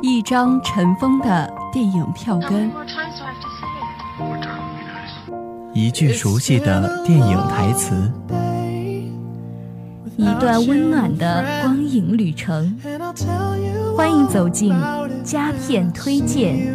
一张尘封的电影票根，一句熟悉的电影台词，一段温暖的光影旅程。欢迎走进佳片推荐。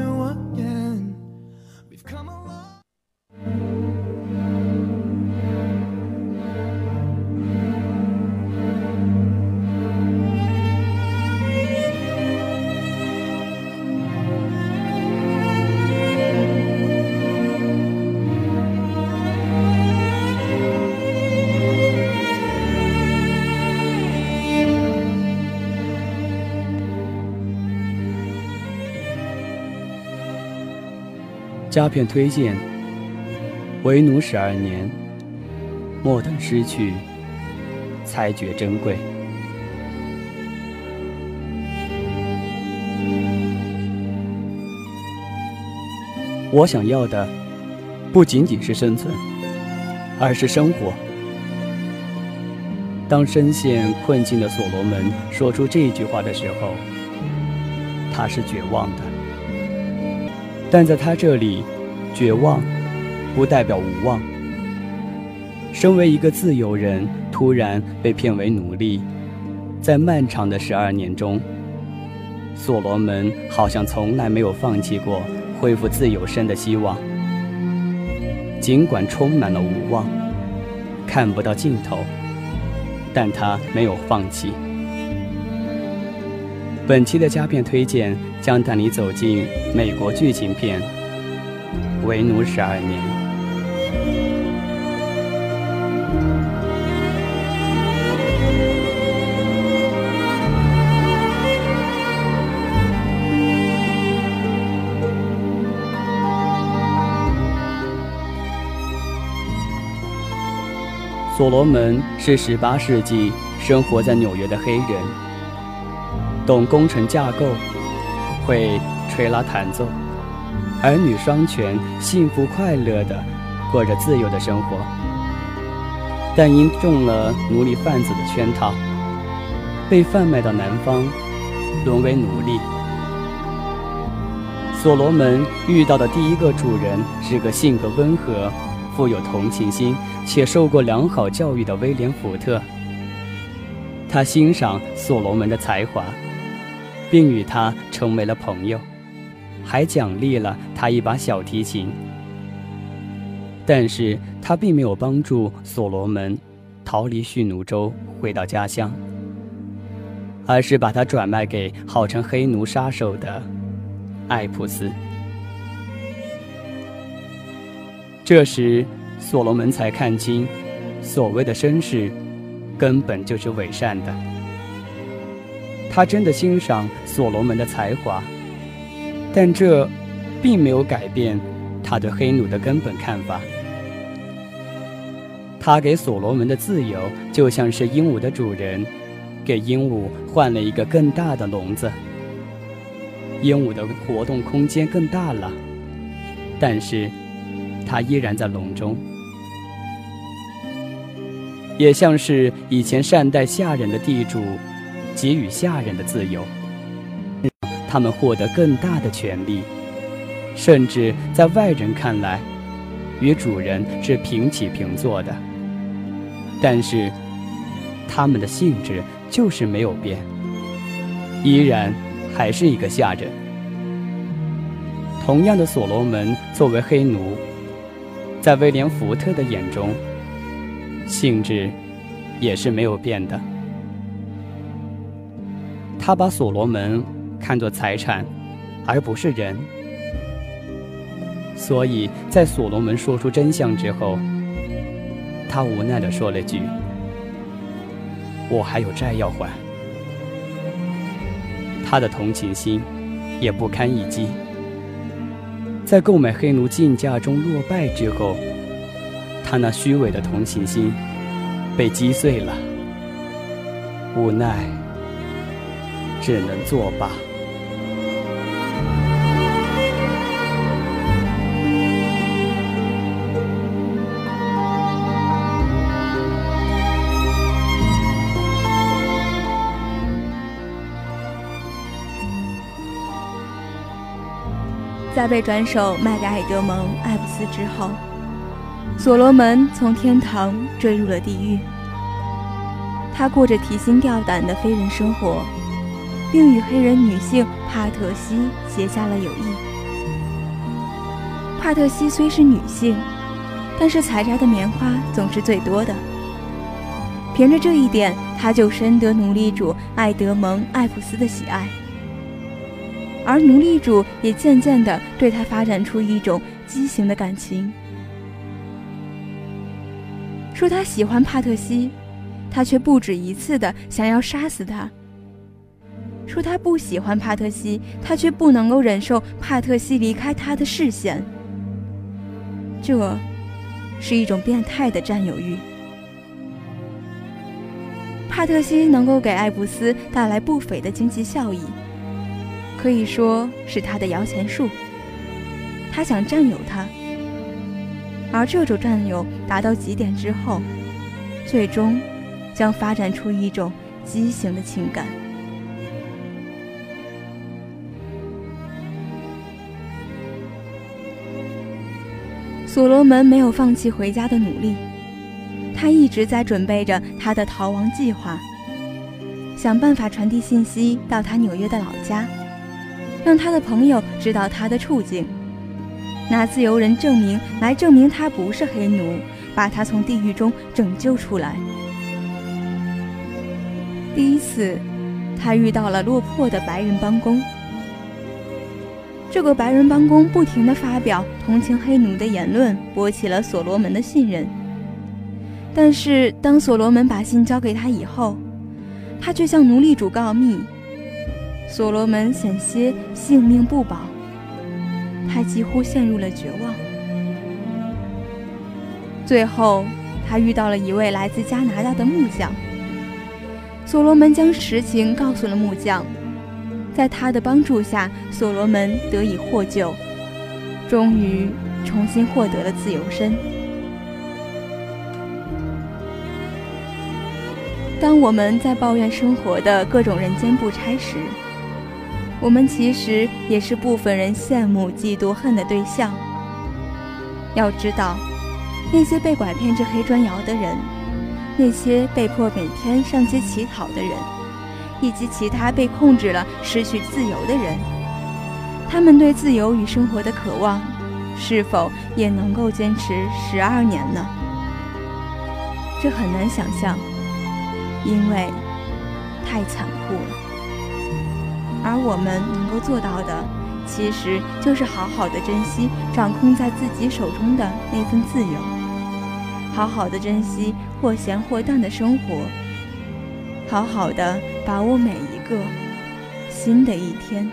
佳片推荐：为奴十二年，莫等失去，才觉珍贵。我想要的不仅仅是生存，而是生活。当深陷困境的所罗门说出这句话的时候，他是绝望的。但在他这里，绝望不代表无望。身为一个自由人，突然被骗为奴隶，在漫长的十二年中，所罗门好像从来没有放弃过恢复自由身的希望。尽管充满了无望，看不到尽头，但他没有放弃。本期的佳片推荐将带你走进美国剧情片《为奴十二年》。所罗门是18世纪生活在纽约的黑人。懂工程架构，会吹拉弹奏，儿女双全，幸福快乐的过着自由的生活。但因中了奴隶贩子的圈套，被贩卖到南方，沦为奴隶。所罗门遇到的第一个主人是个性格温和、富有同情心且受过良好教育的威廉·福特。他欣赏所罗门的才华。并与他成为了朋友，还奖励了他一把小提琴。但是他并没有帮助所罗门逃离蓄奴州回到家乡，而是把他转卖给号称黑奴杀手的艾普斯。这时，所罗门才看清，所谓的绅士，根本就是伪善的。他真的欣赏所罗门的才华，但这并没有改变他对黑奴的根本看法。他给所罗门的自由，就像是鹦鹉的主人给鹦鹉换了一个更大的笼子。鹦鹉的活动空间更大了，但是它依然在笼中。也像是以前善待下人的地主。给予下人的自由，他们获得更大的权利，甚至在外人看来，与主人是平起平坐的。但是，他们的性质就是没有变，依然还是一个下人。同样的，所罗门作为黑奴，在威廉·福特的眼中，性质也是没有变的。他把所罗门看作财产，而不是人，所以在所罗门说出真相之后，他无奈地说了句：“我还有债要还。”他的同情心也不堪一击。在购买黑奴竞价中落败之后，他那虚伪的同情心被击碎了，无奈。只能作罢。在被转手卖给艾德蒙艾布斯之后所罗门从天堂坠入了地狱。他过着提心吊胆的非人生活。并与黑人女性帕特西结下了友谊。帕特西虽是女性，但是采摘的棉花总是最多的。凭着这一点，他就深得奴隶主爱德蒙·艾普斯的喜爱，而奴隶主也渐渐地对他发展出一种畸形的感情。说他喜欢帕特西，他却不止一次的想要杀死他；说他不喜欢帕特西，他却不能够忍受帕特西离开他的视线。这，是一种变态的占有欲。帕特西能够给艾布斯带来不菲的经济效益，可以说是他的摇钱树。他想占有他，而这种占有达到极点之后，最终将发展出一种畸形的情感。所罗门没有放弃回家的努力。他一直在准备着他的逃亡计划，想办法传递信息到他纽约的老家，让他的朋友知道他的处境，拿自由人证明来证明他不是黑奴，把他从地狱中拯救出来。第一次，他遇到了落魄的白人帮工，这个白人帮工不停地发表同情黑奴的言论，博起了所罗门的信任。但是，当所罗门把信交给他以后，他却向奴隶主告密，所罗门险些性命不保，他几乎陷入了绝望。最后，他遇到了一位来自加拿大的木匠，所罗门将实情告诉了木匠，在他的帮助下，所罗门得以获救，终于重新获得了自由身。当我们在抱怨生活的各种人间不差时，我们其实也是部分人羡慕、嫉妒、恨的对象。要知道，那些被拐骗至黑砖窑的人，那些被迫每天上街乞讨的人，以及其他被控制了、失去自由的人，他们对自由与生活的渴望，是否也能够坚持十二年呢？这很难想象。因为太残酷了，而我们能够做到的，其实就是好好的珍惜掌控在自己手中的那份自由，好好的珍惜或咸或淡的生活，好好的把握每一个新的一天。